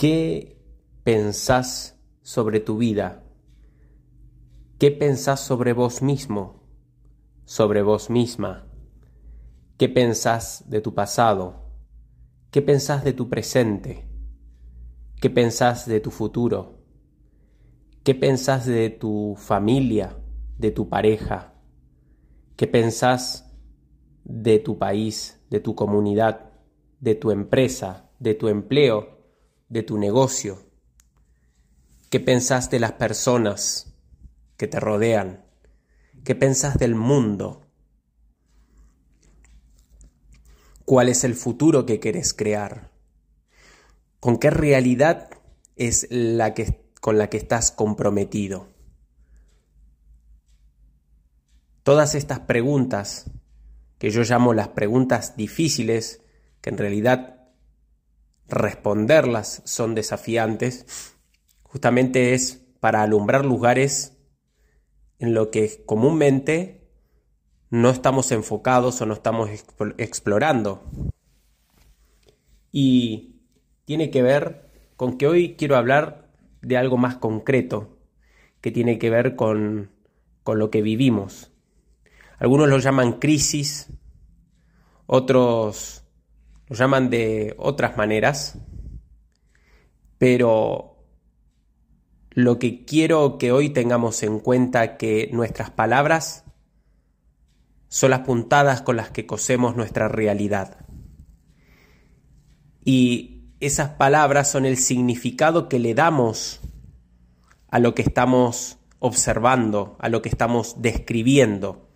¿Qué pensás sobre tu vida? ¿Qué pensás sobre vos mismo? ¿Sobre vos misma? ¿Qué pensás de tu pasado? ¿Qué pensás de tu presente? ¿Qué pensás de tu futuro? ¿Qué pensás de tu familia, de tu pareja? ¿Qué pensás de tu país, de tu comunidad, de tu empresa, de tu empleo, de tu negocio? ¿Qué pensás de las personas que te rodean? ¿Qué pensás del mundo? ¿Cuál es el futuro que querés crear? ¿Con qué realidad es la que con la que estás comprometido. Todas estas preguntas, que yo llamo las preguntas difíciles, que en realidad responderlas son desafiantes, justamente es para alumbrar lugares en lo que comúnmente no estamos enfocados o no estamos explorando. Y tiene que ver con que hoy quiero hablar de algo más concreto que tiene que ver con, con lo que vivimos. Algunos lo llaman crisis, otros lo llaman de otras maneras, pero lo que quiero que hoy tengamos en cuenta que nuestras palabras son las puntadas con las que cosemos nuestra realidad. Y esas palabras son el significado que le damos a lo que estamos observando, a lo que estamos describiendo.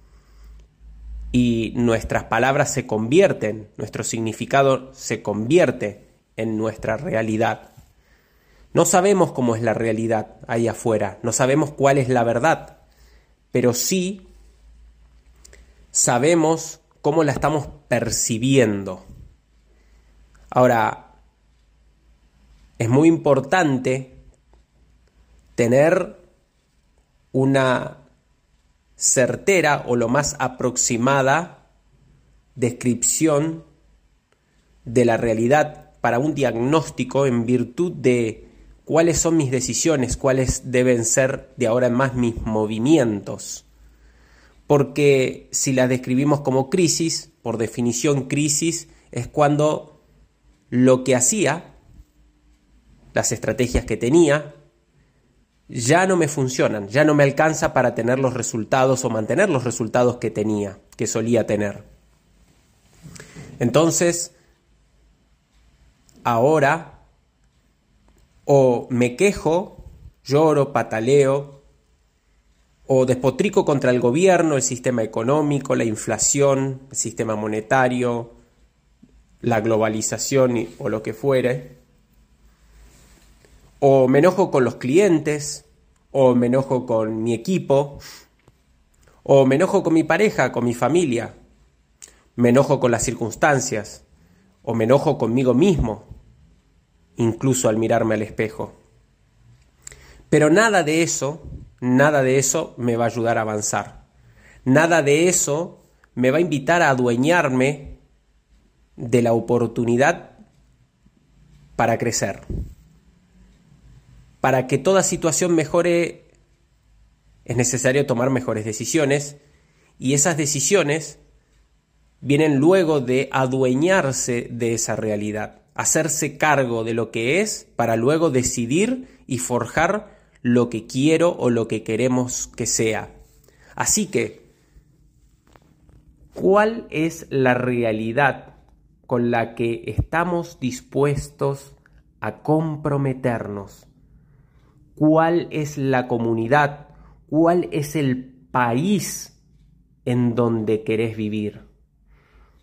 Y nuestras palabras se convierten, nuestro significado se convierte en nuestra realidad. No sabemos cómo es la realidad ahí afuera, no sabemos cuál es la verdad, pero sí sabemos cómo la estamos percibiendo. Ahora, es muy importante tener una certera o lo más aproximada descripción de la realidad para un diagnóstico en virtud de cuáles son mis decisiones, cuáles deben ser de ahora en más mis movimientos. Porque si las describimos como crisis, por definición crisis es cuando lo que hacía las estrategias que tenía, ya no me funcionan, ya no me alcanza para tener los resultados o mantener los resultados que tenía, que solía tener. Entonces, ahora o me quejo, lloro, pataleo, o despotrico contra el gobierno, el sistema económico, la inflación, el sistema monetario, la globalización o lo que fuere, o me enojo con los clientes, o me enojo con mi equipo, o me enojo con mi pareja, con mi familia, me enojo con las circunstancias, o me enojo conmigo mismo, incluso al mirarme al espejo. Pero nada de eso, nada de eso me va a ayudar a avanzar. Nada de eso me va a invitar a adueñarme de la oportunidad para crecer para que toda situación mejore es necesario tomar mejores decisiones y esas decisiones vienen luego de adueñarse de esa realidad, hacerse cargo de lo que es para luego decidir y forjar lo que quiero o lo que queremos que sea. Así que, ¿cuál es la realidad con la que estamos dispuestos a comprometernos? Cuál es la comunidad, cuál es el país en donde querés vivir,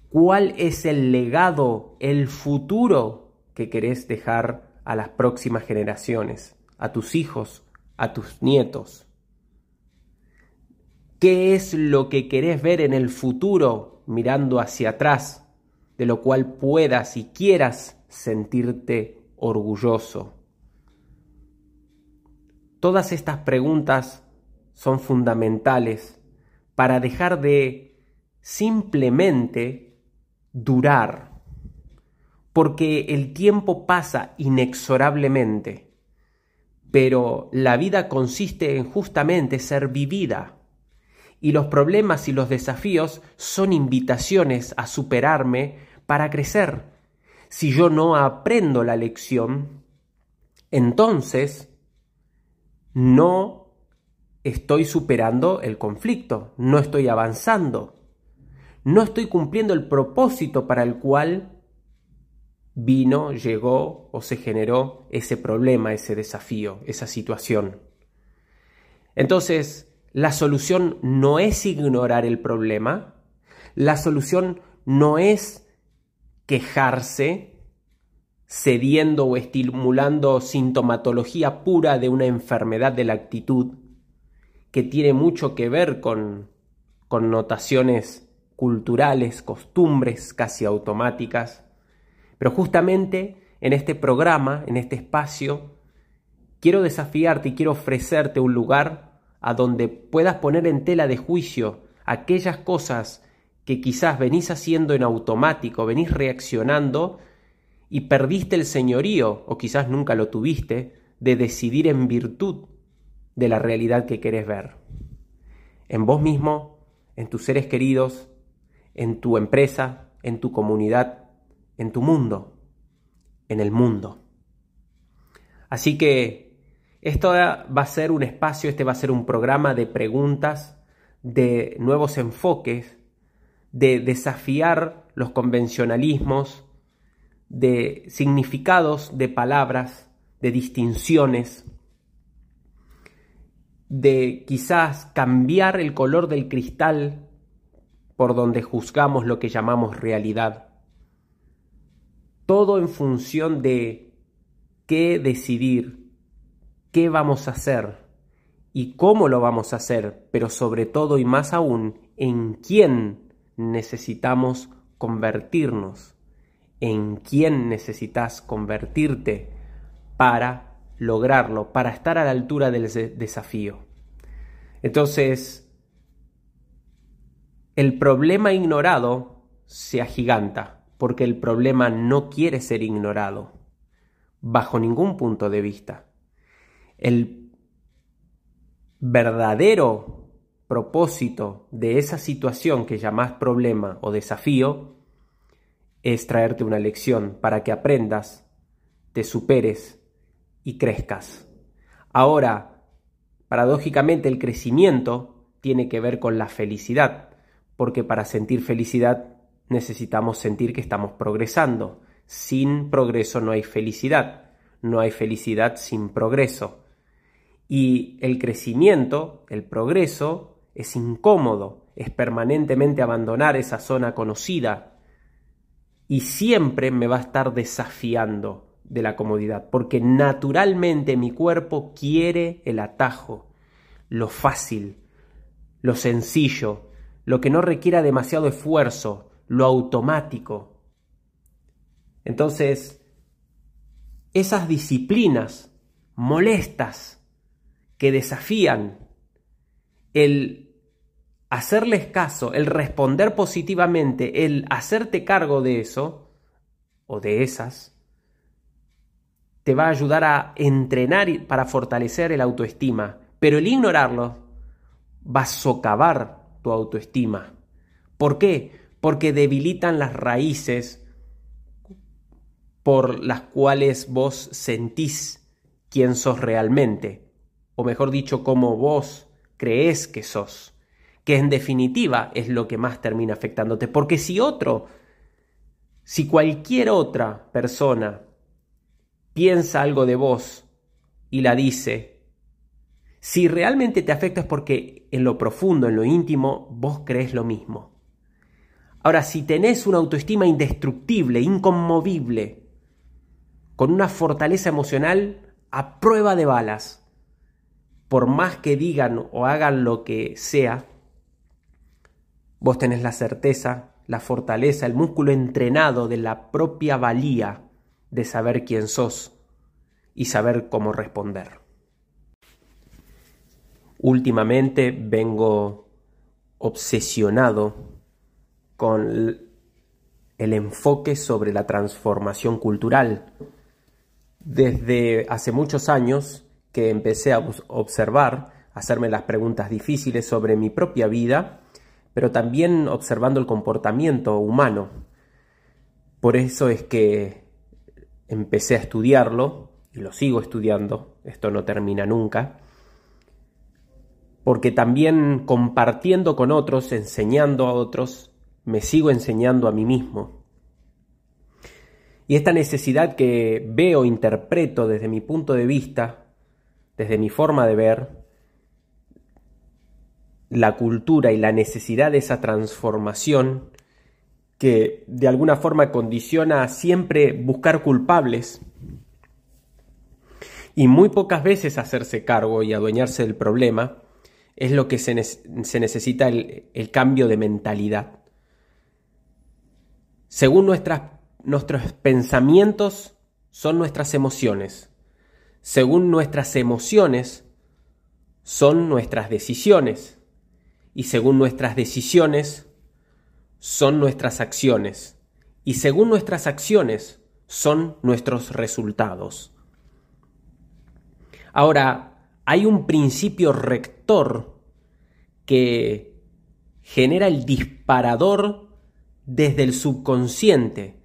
cuál es el legado, el futuro que querés dejar a las próximas generaciones, a tus hijos, a tus nietos. ¿Qué es lo que querés ver en el futuro mirando hacia atrás, de lo cual puedas y quieras sentirte orgulloso? Todas estas preguntas son fundamentales para dejar de simplemente durar, porque el tiempo pasa inexorablemente, pero la vida consiste en justamente ser vivida, y los problemas y los desafíos son invitaciones a superarme para crecer. Si yo no aprendo la lección, entonces no estoy superando el conflicto, no estoy avanzando, no estoy cumpliendo el propósito para el cual vino, llegó o se generó ese problema, ese desafío, esa situación. Entonces, la solución no es ignorar el problema, la solución no es quejarse, cediendo o estimulando sintomatología pura de una enfermedad de la actitud, que tiene mucho que ver con connotaciones culturales, costumbres casi automáticas. Pero justamente en este programa, en este espacio, quiero desafiarte y quiero ofrecerte un lugar a donde puedas poner en tela de juicio aquellas cosas que quizás venís haciendo en automático, venís reaccionando y perdiste el señorío, o quizás nunca lo tuviste, de decidir en virtud de la realidad que querés ver. En vos mismo, en tus seres queridos, en tu empresa, en tu comunidad, en tu mundo, en el mundo. Así que esto va a ser un espacio, este va a ser un programa de preguntas, de nuevos enfoques, de desafiar los convencionalismos, de significados de palabras, de distinciones, de quizás cambiar el color del cristal por donde juzgamos lo que llamamos realidad. Todo en función de qué decidir, qué vamos a hacer y cómo lo vamos a hacer, pero sobre todo y más aún en quién necesitamos convertirnos en quién necesitas convertirte para lograrlo, para estar a la altura del desafío. Entonces, el problema ignorado se agiganta, porque el problema no quiere ser ignorado, bajo ningún punto de vista. El verdadero propósito de esa situación que llamas problema o desafío es traerte una lección para que aprendas, te superes y crezcas. Ahora, paradójicamente el crecimiento tiene que ver con la felicidad, porque para sentir felicidad necesitamos sentir que estamos progresando. Sin progreso no hay felicidad, no hay felicidad sin progreso. Y el crecimiento, el progreso, es incómodo, es permanentemente abandonar esa zona conocida, y siempre me va a estar desafiando de la comodidad, porque naturalmente mi cuerpo quiere el atajo, lo fácil, lo sencillo, lo que no requiera demasiado esfuerzo, lo automático. Entonces, esas disciplinas molestas que desafían el hacerles caso, el responder positivamente, el hacerte cargo de eso o de esas, te va a ayudar a entrenar para fortalecer el autoestima. Pero el ignorarlo va a socavar tu autoestima. ¿Por qué? Porque debilitan las raíces por las cuales vos sentís quién sos realmente, o mejor dicho, cómo vos crees que sos que en definitiva es lo que más termina afectándote. Porque si otro, si cualquier otra persona piensa algo de vos y la dice, si realmente te afecta es porque en lo profundo, en lo íntimo, vos crees lo mismo. Ahora, si tenés una autoestima indestructible, inconmovible, con una fortaleza emocional a prueba de balas, por más que digan o hagan lo que sea, Vos tenés la certeza, la fortaleza, el músculo entrenado de la propia valía de saber quién sos y saber cómo responder. Últimamente vengo obsesionado con el enfoque sobre la transformación cultural. Desde hace muchos años que empecé a observar, hacerme las preguntas difíciles sobre mi propia vida, pero también observando el comportamiento humano. Por eso es que empecé a estudiarlo y lo sigo estudiando, esto no termina nunca, porque también compartiendo con otros, enseñando a otros, me sigo enseñando a mí mismo. Y esta necesidad que veo, interpreto desde mi punto de vista, desde mi forma de ver, la cultura y la necesidad de esa transformación que de alguna forma condiciona siempre buscar culpables y muy pocas veces hacerse cargo y adueñarse del problema, es lo que se, necesita el, cambio de mentalidad. Según nuestros pensamientos son nuestras emociones. Según nuestras emociones son nuestras decisiones. Y según nuestras decisiones son nuestras acciones. Y según nuestras acciones son nuestros resultados. Ahora, hay un principio rector que genera el disparador desde el subconsciente,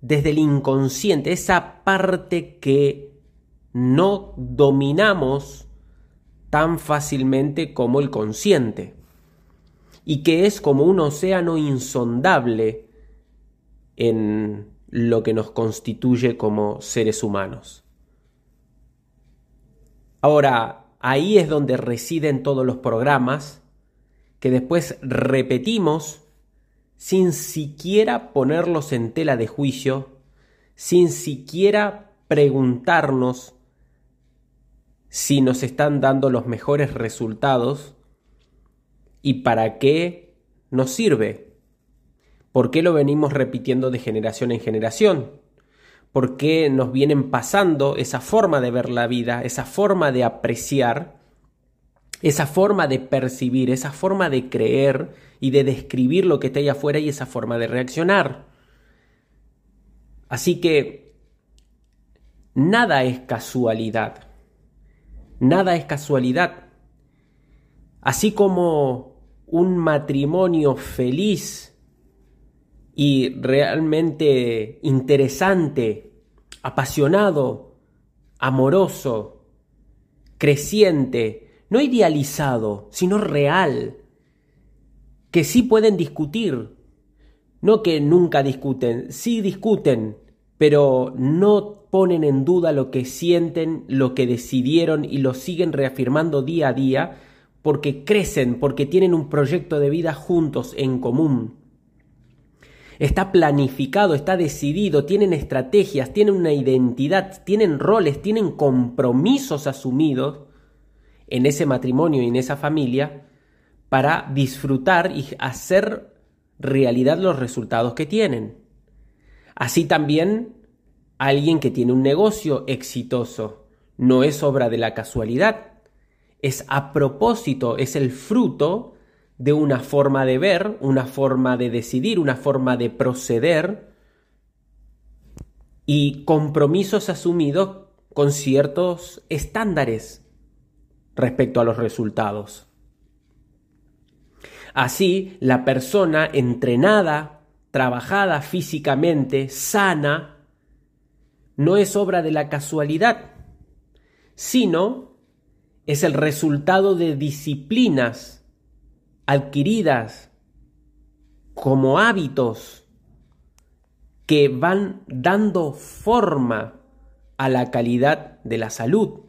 desde el inconsciente, esa parte que no dominamos tan fácilmente como el consciente y que es como un océano insondable en lo que nos constituye como seres humanos. Ahora, ahí es donde residen todos los programas que después repetimos sin siquiera ponerlos en tela de juicio, sin siquiera preguntarnos si nos están dando los mejores resultados y para qué nos sirve. ¿Por qué lo venimos repitiendo de generación en generación? por qué nos vienen pasando esa forma de ver la vida, esa forma de apreciar, esa forma de percibir, esa forma de creer y de describir lo que está ahí afuera y esa forma de reaccionar. Así que nada es casualidad. Nada es casualidad. Así como un matrimonio feliz y realmente interesante, apasionado, amoroso, creciente, no idealizado, sino real, que sí pueden discutir, no que nunca discuten, sí discuten, pero no ponen en duda lo que sienten, lo que decidieron y lo siguen reafirmando día a día, porque crecen, porque tienen un proyecto de vida juntos en común. Está planificado, está decidido, tienen estrategias, tienen una identidad, tienen roles, tienen compromisos asumidos en ese matrimonio y en esa familia para disfrutar y hacer realidad los resultados que tienen. Así también alguien que tiene un negocio exitoso. No es obra de la casualidad, es a propósito, es el fruto de una forma de ver, una forma de decidir, una forma de proceder y compromisos asumidos con ciertos estándares respecto a los resultados. Así, la persona entrenada, trabajada físicamente, sana, no es obra de la casualidad, sino es el resultado de disciplinas adquiridas como hábitos que van dando forma a la calidad de la salud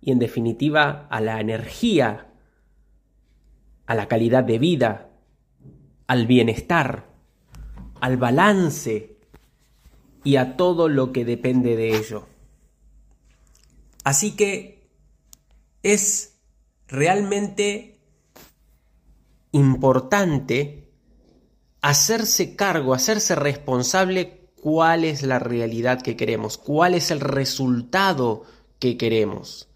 y en definitiva a la energía, a la calidad de vida, al bienestar, al balance y a todo lo que depende de ello. Así que es realmente importante hacerse cargo, hacerse responsable cuál es la realidad que queremos, cuál es el resultado que queremos.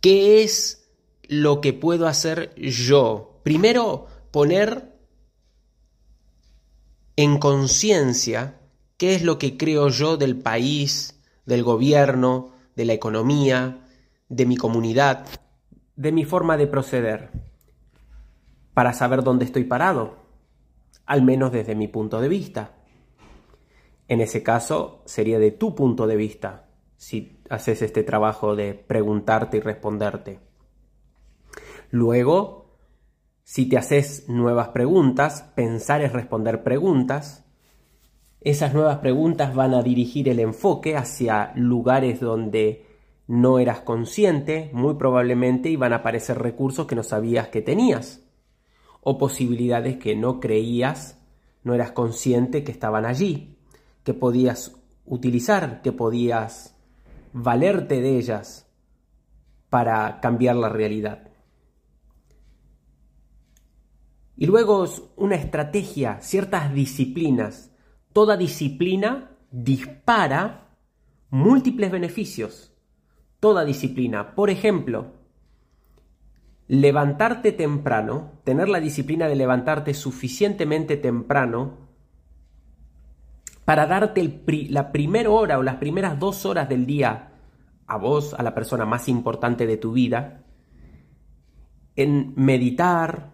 ¿Qué es lo que puedo hacer yo? Primero, poner en conciencia qué es lo que creo yo del país, del gobierno, de la economía, de mi comunidad, de mi forma de proceder, para saber dónde estoy parado, al menos desde mi punto de vista. En ese caso sería de tu punto de vista, si haces este trabajo de preguntarte y responderte. Luego, si te haces nuevas preguntas, pensar es responder preguntas, esas nuevas preguntas van a dirigir el enfoque hacia lugares donde no eras consciente, muy probablemente, y van a aparecer recursos que no sabías que tenías, o posibilidades que no creías, no eras consciente que estaban allí, que podías utilizar, que podías valerte de ellas para cambiar la realidad. Y luego una estrategia, ciertas disciplinas. Toda disciplina dispara múltiples beneficios. Toda disciplina. Por ejemplo, levantarte temprano, tener la disciplina de levantarte suficientemente temprano para darte la primera hora o las primeras dos horas del día a vos, a la persona más importante de tu vida, en meditar,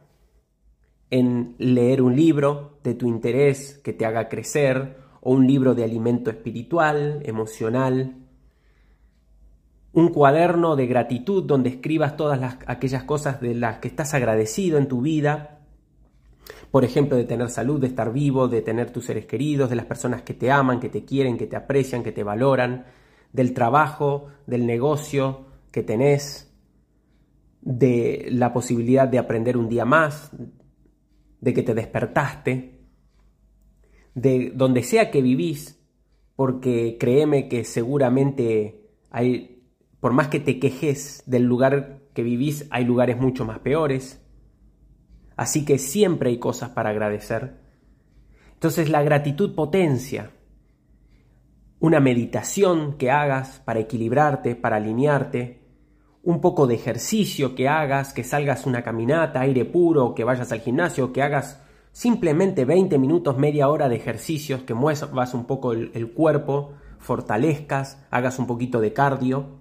en leer un libro de tu interés que te haga crecer, o un libro de alimento espiritual, emocional, un cuaderno de gratitud donde escribas todas aquellas cosas de las que estás agradecido en tu vida, por ejemplo, de tener salud, de estar vivo, de tener tus seres queridos, de las personas que te aman, que te quieren, que te aprecian, que te valoran, del trabajo, del negocio que tenés, de la posibilidad de aprender un día más, de que te despertaste, de donde sea que vivís, porque créeme que seguramente hay, por más que te quejes del lugar que vivís, hay lugares mucho más peores Así que siempre hay cosas para agradecer. Entonces la gratitud potencia. Una meditación que hagas para equilibrarte, para alinearte. Un poco de ejercicio que hagas, que salgas una caminata, aire puro, que vayas al gimnasio, que hagas simplemente 20 minutos, media hora de ejercicios, que muevas un poco el, el cuerpo, fortalezcas, hagas un poquito de cardio.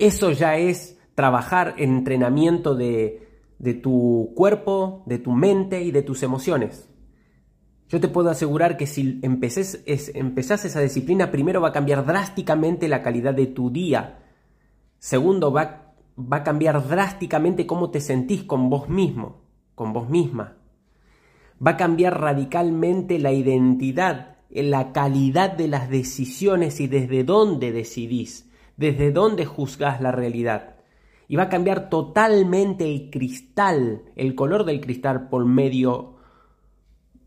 Eso ya es trabajar en entrenamiento de, de tu cuerpo, de tu mente y de tus emociones. Yo te puedo asegurar que si empeces, empezás esa disciplina, primero va a cambiar drásticamente la calidad de tu día. Segundo, va, va a cambiar drásticamente cómo te sentís con vos mismo, con vos misma. Va a cambiar radicalmente la identidad, la calidad de las decisiones y desde dónde decidís, desde dónde juzgás la realidad y va a cambiar totalmente el cristal, el color del cristal por medio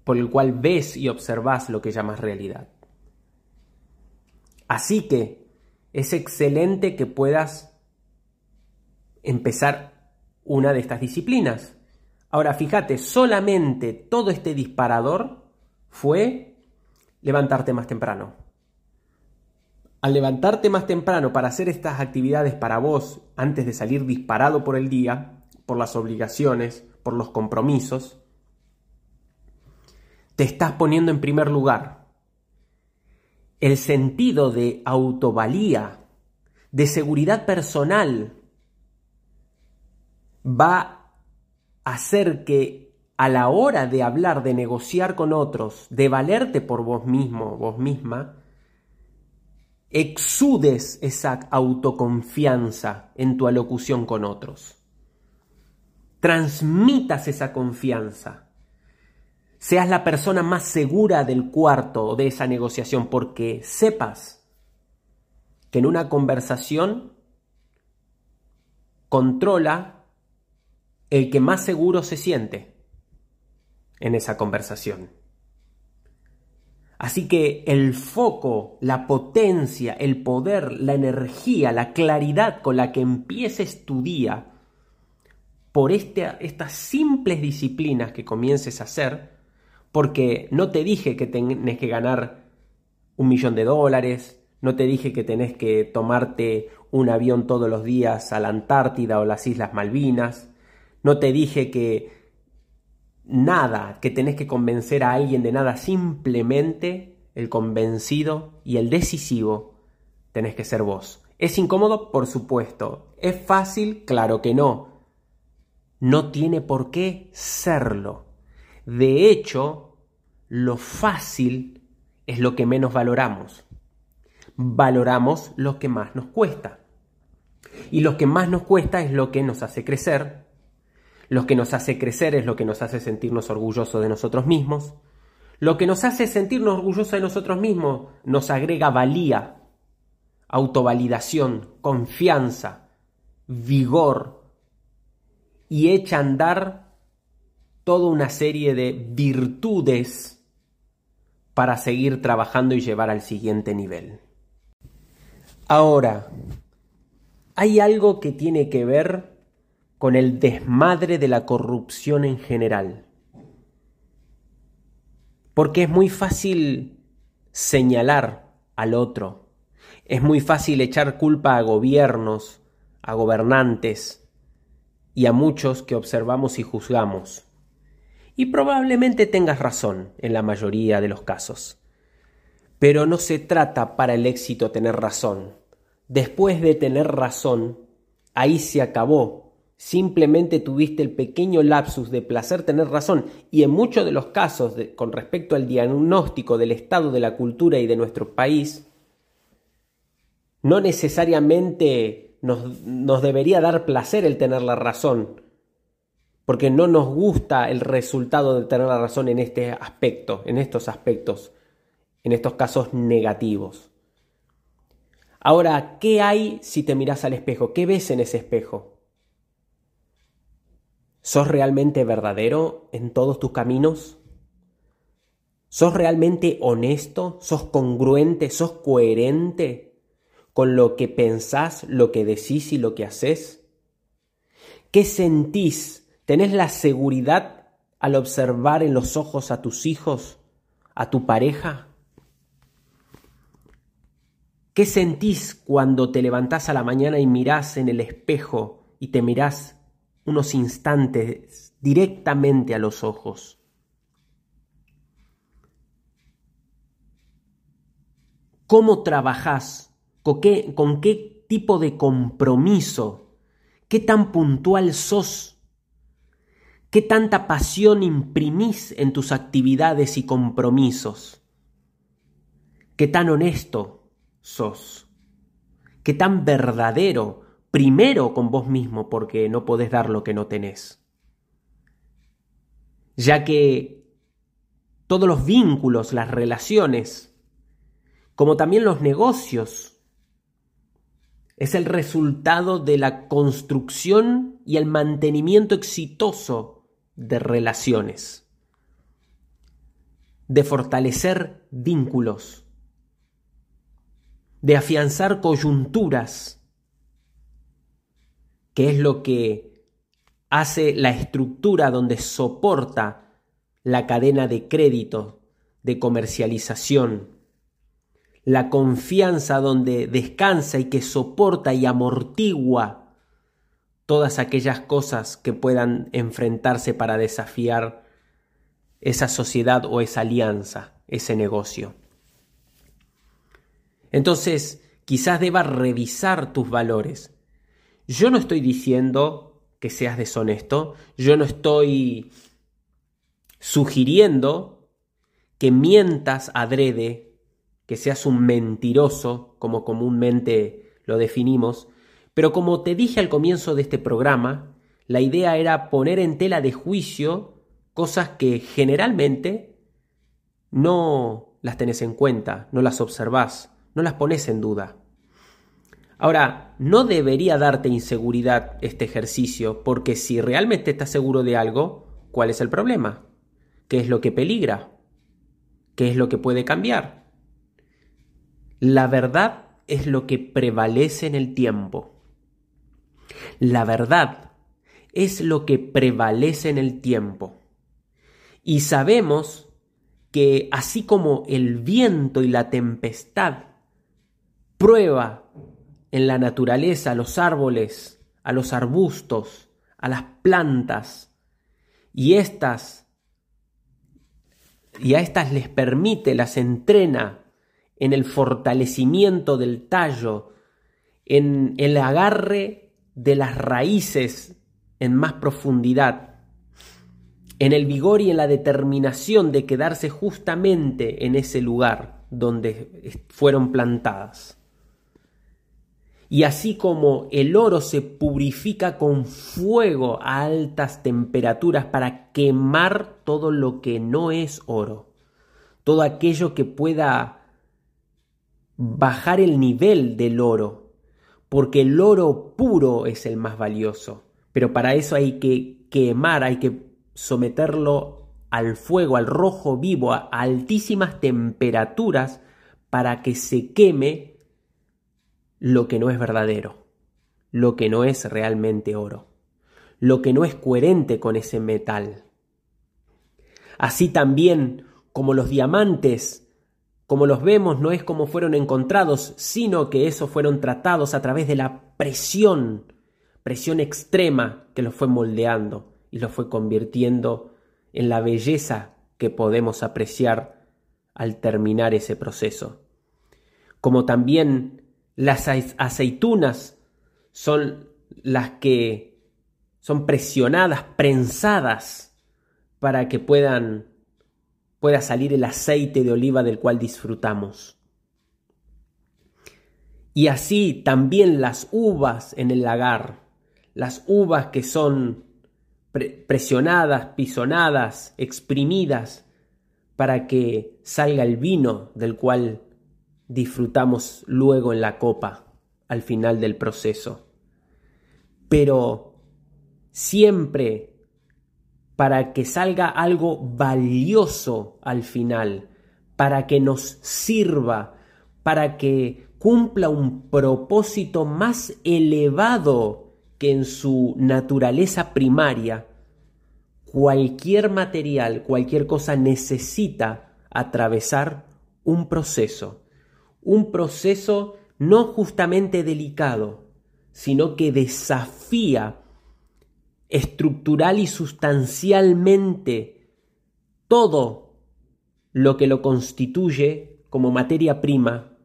por el cual ves y observas lo que llamas realidad. Así que es excelente que puedas empezar una de estas disciplinas. Ahora fíjate, solamente todo este disparador fue levantarte más temprano. Al levantarte más temprano para hacer estas actividades para vos antes de salir disparado por el día, por las obligaciones, por los compromisos, te estás poniendo en primer lugar. El sentido de autovalía, de seguridad personal, va a hacer que a la hora de hablar, de negociar con otros, de valerte por vos mismo, vos misma, exudes esa autoconfianza en tu alocución con otros. Transmitas esa confianza. Seas la persona más segura del cuarto de esa negociación porque sepas que en una conversación controla el que más seguro se siente en esa conversación. Así que el foco, la potencia, el poder, la energía, la claridad con la que empieces tu día por este, estas simples disciplinas que comiences a hacer, porque no te dije que tenés que ganar un millón de dólares, no te dije que tenés que tomarte un avión todos los días a la Antártida o las Islas Malvinas, no te dije que nada, que tenés que convencer a alguien de nada, simplemente el convencido y el decisivo tenés que ser vos. ¿Es incómodo? Por supuesto. ¿Es fácil? Claro que no. No tiene por qué serlo. De hecho, lo fácil es lo que menos valoramos. Valoramos lo que más nos cuesta. Y lo que más nos cuesta es lo que nos hace crecer. Lo que nos hace crecer es lo que nos hace sentirnos orgullosos de nosotros mismos. Lo que nos hace sentirnos orgullosos de nosotros mismos nos agrega valía, autovalidación, confianza, vigor y echa a andar toda una serie de virtudes para seguir trabajando y llevar al siguiente nivel. Ahora, hay algo que tiene que ver con el desmadre de la corrupción en general. Porque es muy fácil señalar al otro, es muy fácil echar culpa a gobiernos, a gobernantes y a muchos que observamos y juzgamos. Y probablemente tengas razón en la mayoría de los casos. Pero no se trata para el éxito tener razón. Después de tener razón, ahí se acabó. Simplemente tuviste el pequeño lapsus de placer tener razón y en muchos de los casos con respecto al diagnóstico del estado de la cultura y de nuestro país, no necesariamente nos, nos debería dar placer el tener la razón, porque no nos gusta el resultado de tener la razón en este aspecto, en estos aspectos, en estos casos negativos. Ahora, ¿qué hay si te miras al espejo? ¿Qué ves en ese espejo? ¿Sos realmente verdadero en todos tus caminos? ¿Sos realmente honesto? ¿Sos congruente? ¿Sos coherente con lo que pensás, lo que decís y lo que haces? ¿Qué sentís ¿Tenés la seguridad al observar en los ojos a tus hijos, a tu pareja? ¿Qué sentís cuando te levantás a la mañana y mirás en el espejo y te mirás unos instantes directamente a los ojos? ¿Cómo trabajás? ¿Con qué, ¿Con qué tipo de compromiso? ¿Qué tan puntual sos ¿Qué tanta pasión imprimís en tus actividades y compromisos? ¿Qué tan honesto sos? ¿Qué tan verdadero, primero con vos mismo, porque no podés dar lo que no tenés? Ya que todos los vínculos, las relaciones, como también los negocios, es el resultado de la construcción y el mantenimiento exitoso de relaciones, de fortalecer vínculos, de afianzar coyunturas, que es lo que hace la estructura donde soporta la cadena de crédito, de comercialización, la confianza donde descansa y que soporta y amortigua todas aquellas cosas que puedan enfrentarse para desafiar esa sociedad o esa alianza, ese negocio. Entonces, quizás debas revisar tus valores. Yo no estoy diciendo que seas deshonesto, yo no estoy sugiriendo que mientas adrede, que seas un mentiroso, como comúnmente lo definimos, pero como te dije al comienzo de este programa, la idea era poner en tela de juicio cosas que generalmente no las tenés en cuenta, no las observás, no las pones en duda. Ahora, no debería darte inseguridad este ejercicio, porque si realmente estás seguro de algo, ¿cuál es el problema? ¿Qué es lo que peligra? ¿Qué es lo que puede cambiar? La verdad es lo que prevalece en el tiempo. La verdad es lo que prevalece en el tiempo. Y sabemos que así como el viento y la tempestad prueba en la naturaleza a los árboles, a los arbustos, a las plantas, y éstas y a estas les permite, las entrena en el fortalecimiento del tallo, en el agarre de las raíces en más profundidad, en el vigor y en la determinación de quedarse justamente en ese lugar donde fueron plantadas. Y así como el oro se purifica con fuego a altas temperaturas para quemar todo lo que no es oro, todo aquello que pueda bajar el nivel del oro, porque el oro puro es el más valioso, pero para eso hay que quemar, hay que someterlo al fuego, al rojo vivo, a altísimas temperaturas para que se queme lo que no es verdadero, lo que no es realmente oro, lo que no es coherente con ese metal. Así también como los diamantes, como los vemos, no es como fueron encontrados, sino que esos fueron tratados a través de la presión, presión extrema que los fue moldeando y los fue convirtiendo en la belleza que podemos apreciar al terminar ese proceso. Como también las aceitunas son las que son presionadas, prensadas, para que puedan pueda salir el aceite de oliva del cual disfrutamos. Y así también las uvas en el lagar, las uvas que son presionadas, pisonadas, exprimidas, para que salga el vino del cual disfrutamos luego en la copa al final del proceso. Pero siempre para que salga algo valioso al final, para que nos sirva, para que cumpla un propósito más elevado que en su naturaleza primaria, cualquier material, cualquier cosa necesita atravesar un proceso un proceso no justamente delicado, sino que desafía estructural y sustancialmente todo lo que lo constituye como materia prima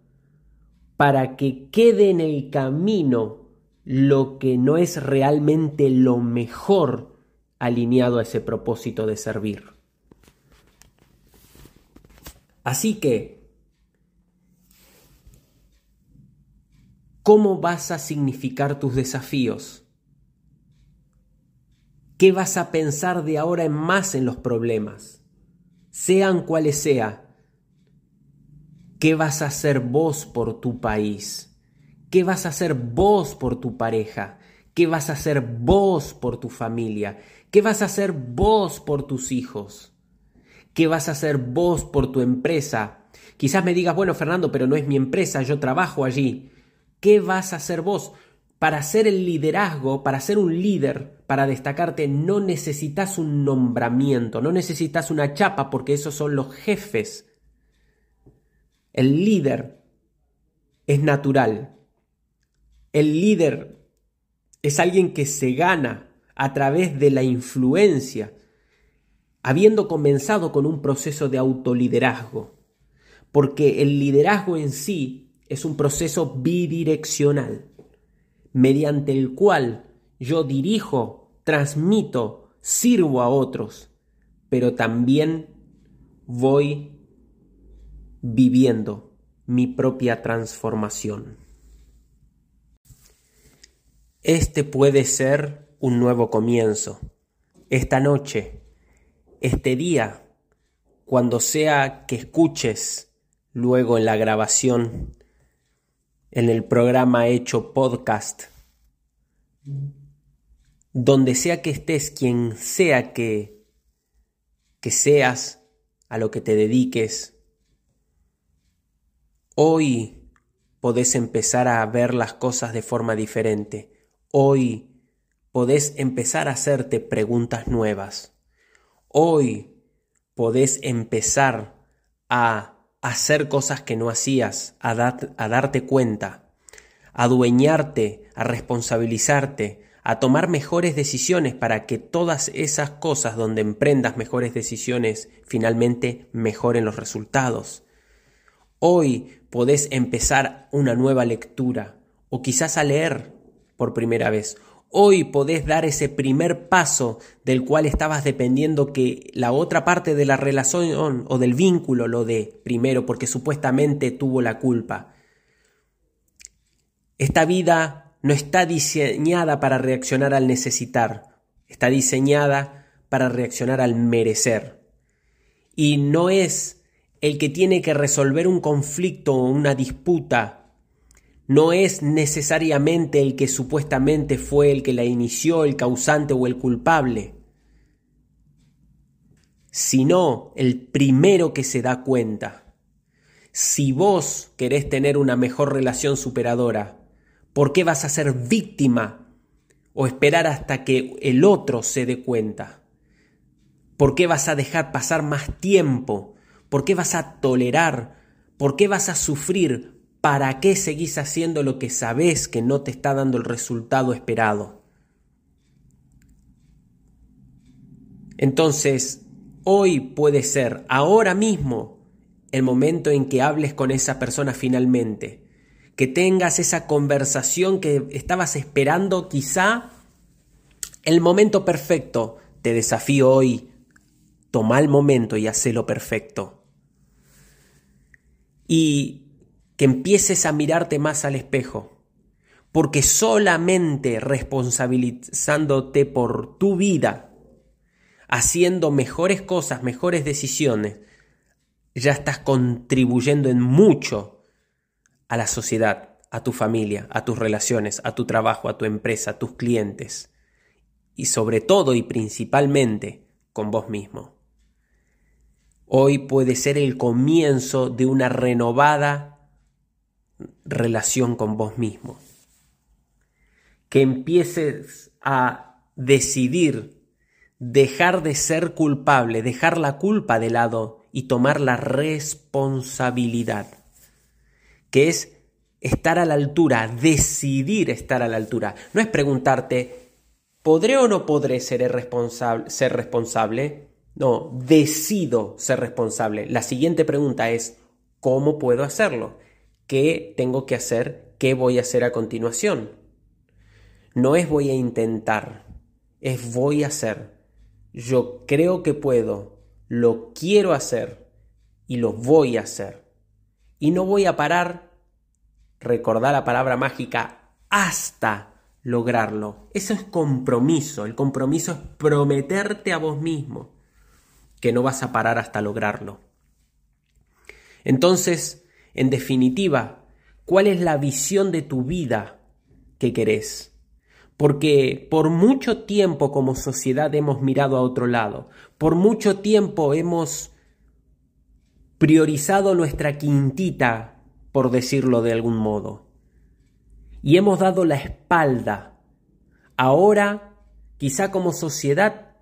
para que quede en el camino lo que no es realmente lo mejor alineado a ese propósito de servir. Así que ¿Cómo vas a significar tus desafíos? ¿Qué vas a pensar de ahora en más en los problemas? Sean cuales sea. ¿Qué vas a hacer vos por tu país? ¿Qué vas a hacer vos por tu pareja? ¿Qué vas a hacer vos por tu familia? ¿Qué vas a hacer vos por tus hijos? ¿Qué vas a hacer vos por tu empresa? Quizás me digas, bueno, Fernando, pero no es mi empresa, yo trabajo allí. ¿Qué vas a hacer vos? Para ser el liderazgo, para ser un líder, para destacarte, no necesitas un nombramiento, no necesitas una chapa, porque esos son los jefes. El líder es natural. El líder es alguien que se gana a través de la influencia, habiendo comenzado con un proceso de autoliderazgo, porque el liderazgo en sí es un proceso bidireccional, mediante el cual yo dirijo, transmito, sirvo a otros, pero también voy viviendo mi propia transformación. Este puede ser un nuevo comienzo. Esta noche, este día, cuando sea que escuches luego en la grabación en el programa hecho podcast. Donde sea que estés, quien sea que, que seas, a lo que te dediques, hoy podés empezar a ver las cosas de forma diferente. Hoy podés empezar a hacerte preguntas nuevas. Hoy podés empezar a hacer cosas que no hacías, a, a darte cuenta, a adueñarte, a responsabilizarte, a tomar mejores decisiones para que todas esas cosas donde emprendas mejores decisiones finalmente mejoren los resultados. Hoy podés empezar una nueva lectura o quizás a leer por primera vez. Hoy podés dar ese primer paso del cual estabas dependiendo que la otra parte de la relación o del vínculo lo dé primero porque supuestamente tuvo la culpa. Esta vida no está diseñada para reaccionar al necesitar, está diseñada para reaccionar al merecer. Y no es el que tiene que resolver un conflicto o una disputa, no es necesariamente el que supuestamente fue el que la inició, el causante o el culpable, sino el primero que se da cuenta. Si vos querés tener una mejor relación superadora, ¿Por qué vas a ser víctima o esperar hasta que el otro se dé cuenta? ¿Por qué vas a dejar pasar más tiempo? ¿Por qué vas a tolerar? ¿Por qué vas a sufrir? ¿Para qué seguís haciendo lo que sabes que no te está dando el resultado esperado? Entonces, hoy puede ser, ahora mismo, el momento en que hables con esa persona finalmente que tengas esa conversación que estabas esperando quizá el momento perfecto. Te desafío hoy, toma el momento y lo perfecto. Y que empieces a mirarte más al espejo, porque solamente responsabilizándote por tu vida, haciendo mejores cosas, mejores decisiones, ya estás contribuyendo en mucho a la sociedad, a tu familia, a tus relaciones, a tu trabajo, a tu empresa, a tus clientes y sobre todo y principalmente con vos mismo. Hoy puede ser el comienzo de una renovada relación con vos mismo. Que empieces a decidir dejar de ser culpable, dejar la culpa de lado y tomar la responsabilidad que es estar a la altura, decidir estar a la altura. No es preguntarte, ¿podré o no podré ser responsable? Ser responsable? No, decido ser responsable. La siguiente pregunta es, ¿cómo puedo hacerlo? ¿Qué tengo que hacer? ¿Qué voy a hacer a continuación? No es voy a intentar, es voy a hacer. Yo creo que puedo, lo quiero hacer y lo voy a hacer. Y no voy a parar, recordar la palabra mágica, hasta lograrlo. Eso es compromiso. El compromiso es prometerte a vos mismo que no vas a parar hasta lograrlo. Entonces, en definitiva, ¿cuál es la visión de tu vida que querés? Porque por mucho tiempo como sociedad hemos mirado a otro lado, por mucho tiempo hemos priorizado nuestra quintita, por decirlo de algún modo, y hemos dado la espalda. Ahora, quizá como sociedad,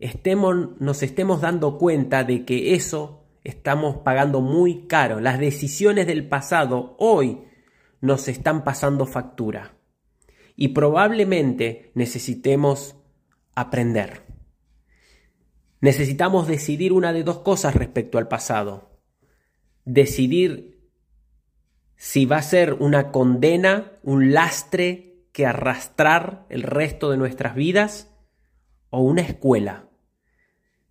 estemos, nos estemos dando cuenta de que eso estamos pagando muy caro. Las decisiones del pasado hoy nos están pasando factura. Y probablemente necesitemos aprender. Necesitamos decidir una de dos cosas respecto al pasado decidir si va a ser una condena, un lastre que arrastrar el resto de nuestras vidas o una escuela.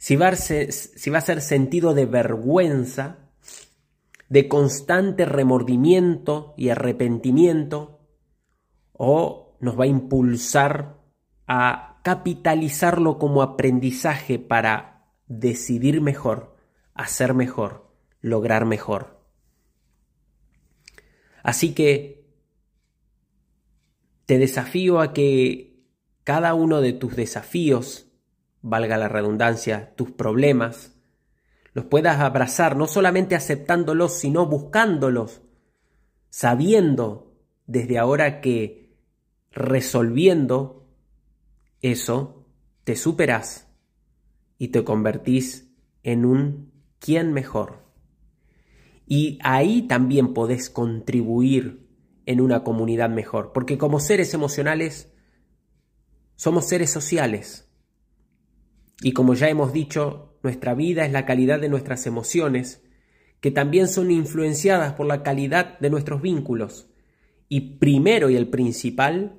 Si va, a ser, si va a ser sentido de vergüenza, de constante remordimiento y arrepentimiento, o nos va a impulsar a capitalizarlo como aprendizaje para decidir mejor, hacer mejor lograr mejor. Así que te desafío a que cada uno de tus desafíos, valga la redundancia, tus problemas, los puedas abrazar, no solamente aceptándolos, sino buscándolos, sabiendo desde ahora que resolviendo eso, te superas y te convertís en un quien mejor. Y ahí también podés contribuir en una comunidad mejor, porque como seres emocionales Somos seres sociales. Y como ya hemos dicho, nuestra vida es la calidad de nuestras emociones, que también son influenciadas por la calidad de nuestros vínculos. Y primero y el principal,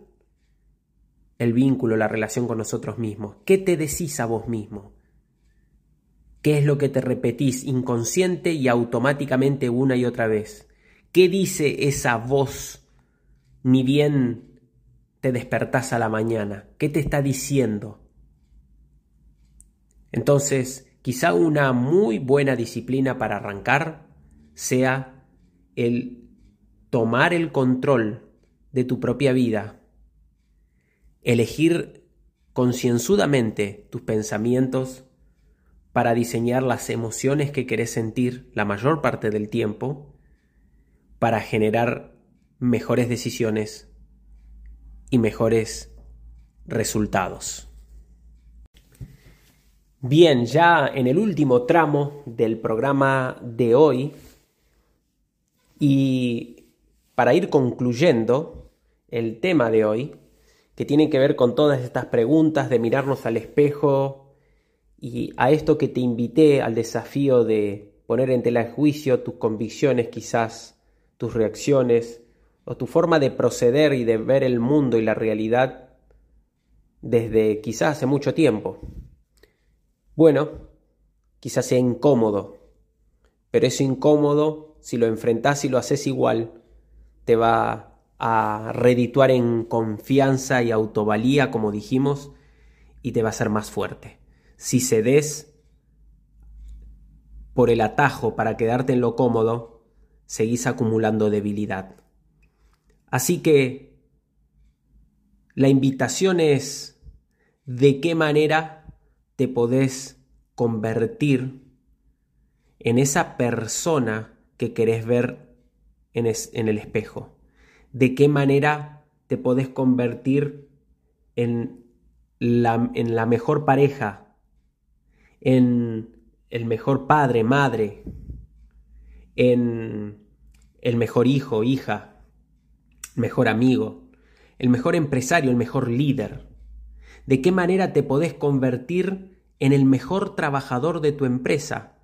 el vínculo, la relación con nosotros mismos. ¿Qué te decís a vos mismo? ¿Qué es lo que te repetís inconsciente y automáticamente una y otra vez? ¿Qué dice esa voz ni bien te despertás a la mañana? ¿Qué te está diciendo? Entonces, quizá una muy buena disciplina para arrancar sea el tomar el control de tu propia vida, elegir concienzudamente tus pensamientos para diseñar las emociones que querés sentir la mayor parte del tiempo, para generar mejores decisiones y mejores resultados. Bien, ya en el último tramo del programa de hoy y para ir concluyendo el tema de hoy, que tiene que ver con todas estas preguntas de mirarnos al espejo y a esto que te invité al desafío de poner en tela de juicio tus convicciones, quizás tus reacciones o tu forma de proceder y de ver el mundo y la realidad desde quizás hace mucho tiempo. Bueno, quizás sea incómodo, pero eso incómodo, si lo enfrentás y lo haces igual, te va a redituar en confianza y autovalía, como dijimos, y te va a hacer más fuerte. Si cedes por el atajo para quedarte en lo cómodo, seguís acumulando debilidad. Así que la invitación es de qué manera te podés convertir en esa persona que querés ver en, el espejo de qué manera te podés convertir en la mejor pareja, en el mejor padre, madre, en el mejor hijo, hija, mejor amigo, el mejor empresario, el mejor líder. ¿De qué manera te podés convertir en el mejor trabajador de tu empresa?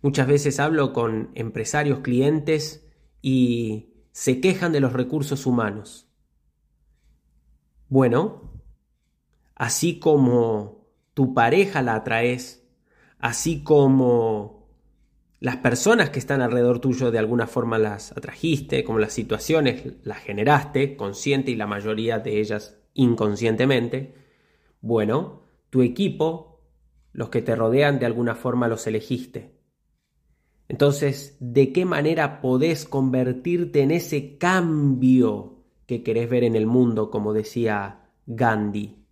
Muchas veces hablo con empresarios, clientes y se quejan de los recursos humanos. Bueno, así como tu pareja la atraes, así como las personas que están alrededor tuyo de alguna forma las atrajiste, como las situaciones las generaste, consciente y la mayoría de ellas inconscientemente, bueno, tu equipo, los que te rodean de alguna forma los elegiste. Entonces, ¿de qué manera podés convertirte en ese cambio que querés ver en el mundo, como decía Gandhi?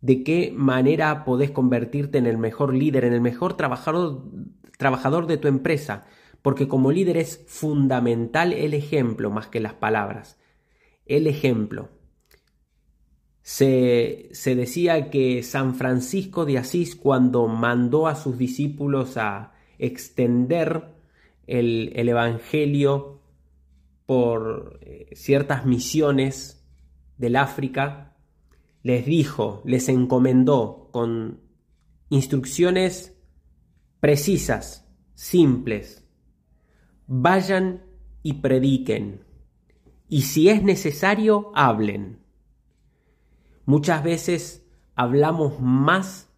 ¿De qué manera podés convertirte en el mejor líder, en el mejor trabajador, trabajador de tu empresa? Porque como líder es fundamental el ejemplo más que las palabras. El ejemplo. Se, decía que San Francisco de Asís cuando mandó a sus discípulos a, extender el, Evangelio por eh, ciertas misiones del África, les dijo, les encomendó con instrucciones precisas, simples, vayan y prediquen, y si es necesario, hablen. Muchas veces hablamos más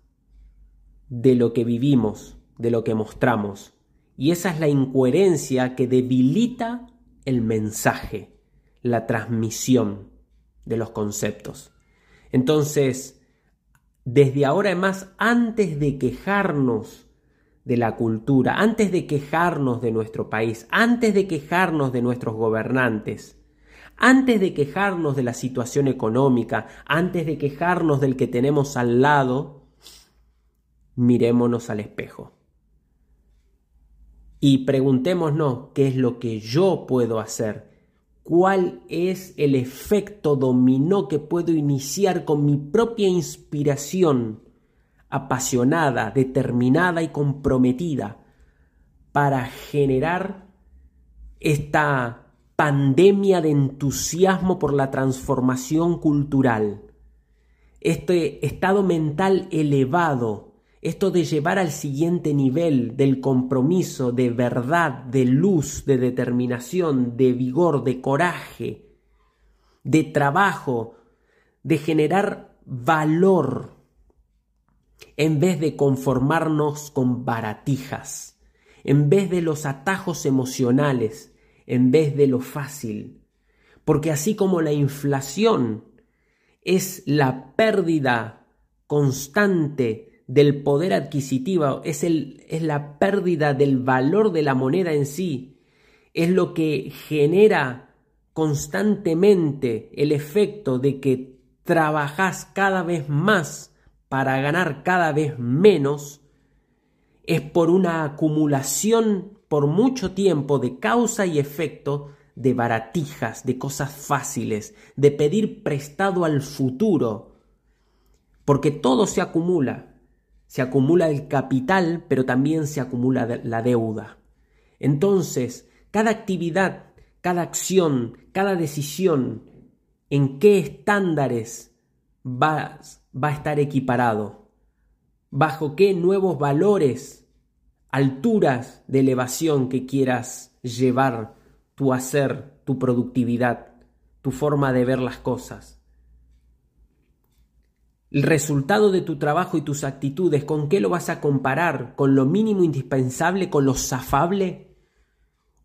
de lo que vivimos, de lo que mostramos. Y esa es la incoherencia que debilita el mensaje, la transmisión de los conceptos. Entonces, desde ahora en más, antes de quejarnos de la cultura, antes de quejarnos de nuestro país, antes de quejarnos de nuestros gobernantes, antes de quejarnos de la situación económica, antes de quejarnos del que tenemos al lado, mirémonos al espejo. Y preguntémonos qué es lo que yo puedo hacer, cuál es el efecto dominó que puedo iniciar con mi propia inspiración apasionada, determinada y comprometida para generar esta pandemia de entusiasmo por la transformación cultural. este estado mental elevado, esto de llevar al siguiente nivel del compromiso, de verdad, de luz, de determinación, de vigor, de coraje, de trabajo, de generar valor, en vez de conformarnos con baratijas, en vez de los atajos emocionales, en vez de lo fácil. Porque así como la inflación es la pérdida constante del poder adquisitivo, es, el, es la pérdida del valor de la moneda en sí, es lo que genera constantemente el efecto de que trabajas cada vez más para ganar cada vez menos, es por una acumulación por mucho tiempo de causa y efecto de baratijas, de cosas fáciles, de pedir prestado al futuro, porque todo se acumula. Se acumula el capital, pero también se acumula la deuda. Entonces, cada actividad, cada acción, cada decisión, en qué estándares va, va a estar equiparado, bajo qué nuevos valores, alturas de elevación que quieras llevar tu hacer, tu productividad, tu forma de ver las cosas. El resultado de tu trabajo y tus actitudes, ¿con qué lo vas a comparar? ¿Con lo mínimo indispensable? ¿Con lo zafable?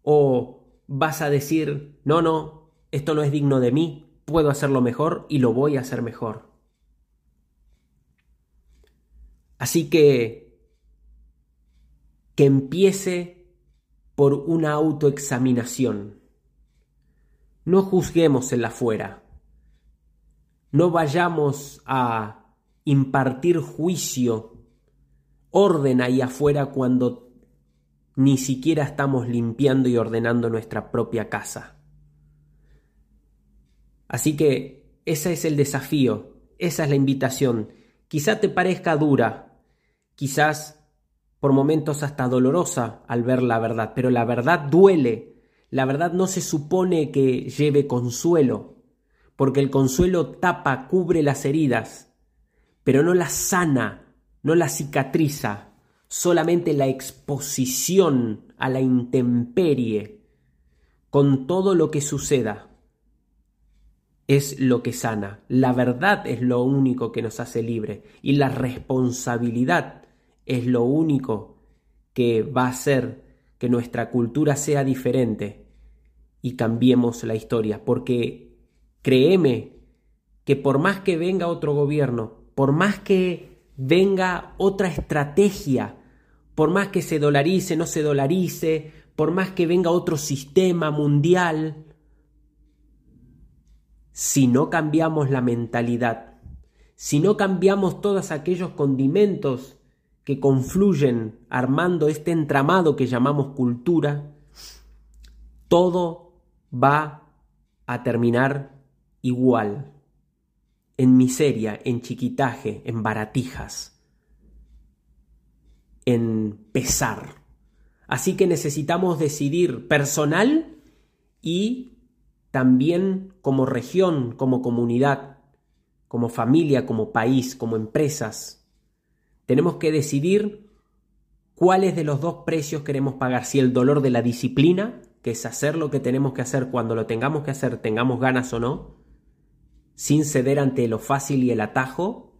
¿O vas a decir, no, no, esto no es digno de mí, puedo hacerlo mejor y lo voy a hacer mejor? Así que que empiece por una autoexaminación. No juzguemos el afuera. No vayamos a impartir juicio, orden ahí afuera cuando ni siquiera estamos limpiando y ordenando nuestra propia casa. Así que ese es el desafío, esa es la invitación. Quizá te parezca dura, quizás por momentos hasta dolorosa al ver la verdad, pero la verdad duele. La verdad no se supone que lleve consuelo, porque el consuelo tapa, cubre las heridas, pero no las sana, no las cicatriza, solamente la exposición a la intemperie con todo lo que suceda es lo que sana. La verdad es lo único que nos hace libre y la responsabilidad es lo único que va a hacer que nuestra cultura sea diferente y cambiemos la historia. Porque créeme que por más que venga otro gobierno, por más que venga otra estrategia, por más que se dolarice, no se dolarice, por más que venga otro sistema mundial, si no cambiamos la mentalidad, si no cambiamos todos aquellos condimentos que confluyen armando este entramado que llamamos cultura, todo va a terminar igual, en miseria, en chiquitaje, en baratijas, en pesar. Así que necesitamos decidir personal y también como región, como comunidad, como familia, como país, como empresas, tenemos que decidir cuáles de los dos precios queremos pagar. Si el dolor de la disciplina, que es hacer lo que tenemos que hacer cuando lo tengamos que hacer, tengamos ganas o no, sin ceder ante lo fácil y el atajo,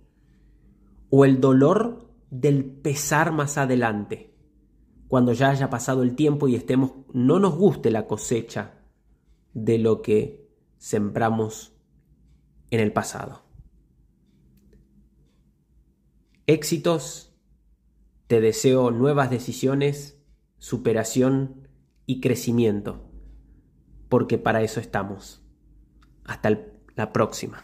o el dolor del pesar más adelante, cuando ya haya pasado el tiempo y estemos, no nos guste la cosecha de lo que sembramos en el pasado. Éxitos, te deseo nuevas decisiones, superación y crecimiento, porque para eso estamos. Hasta la próxima.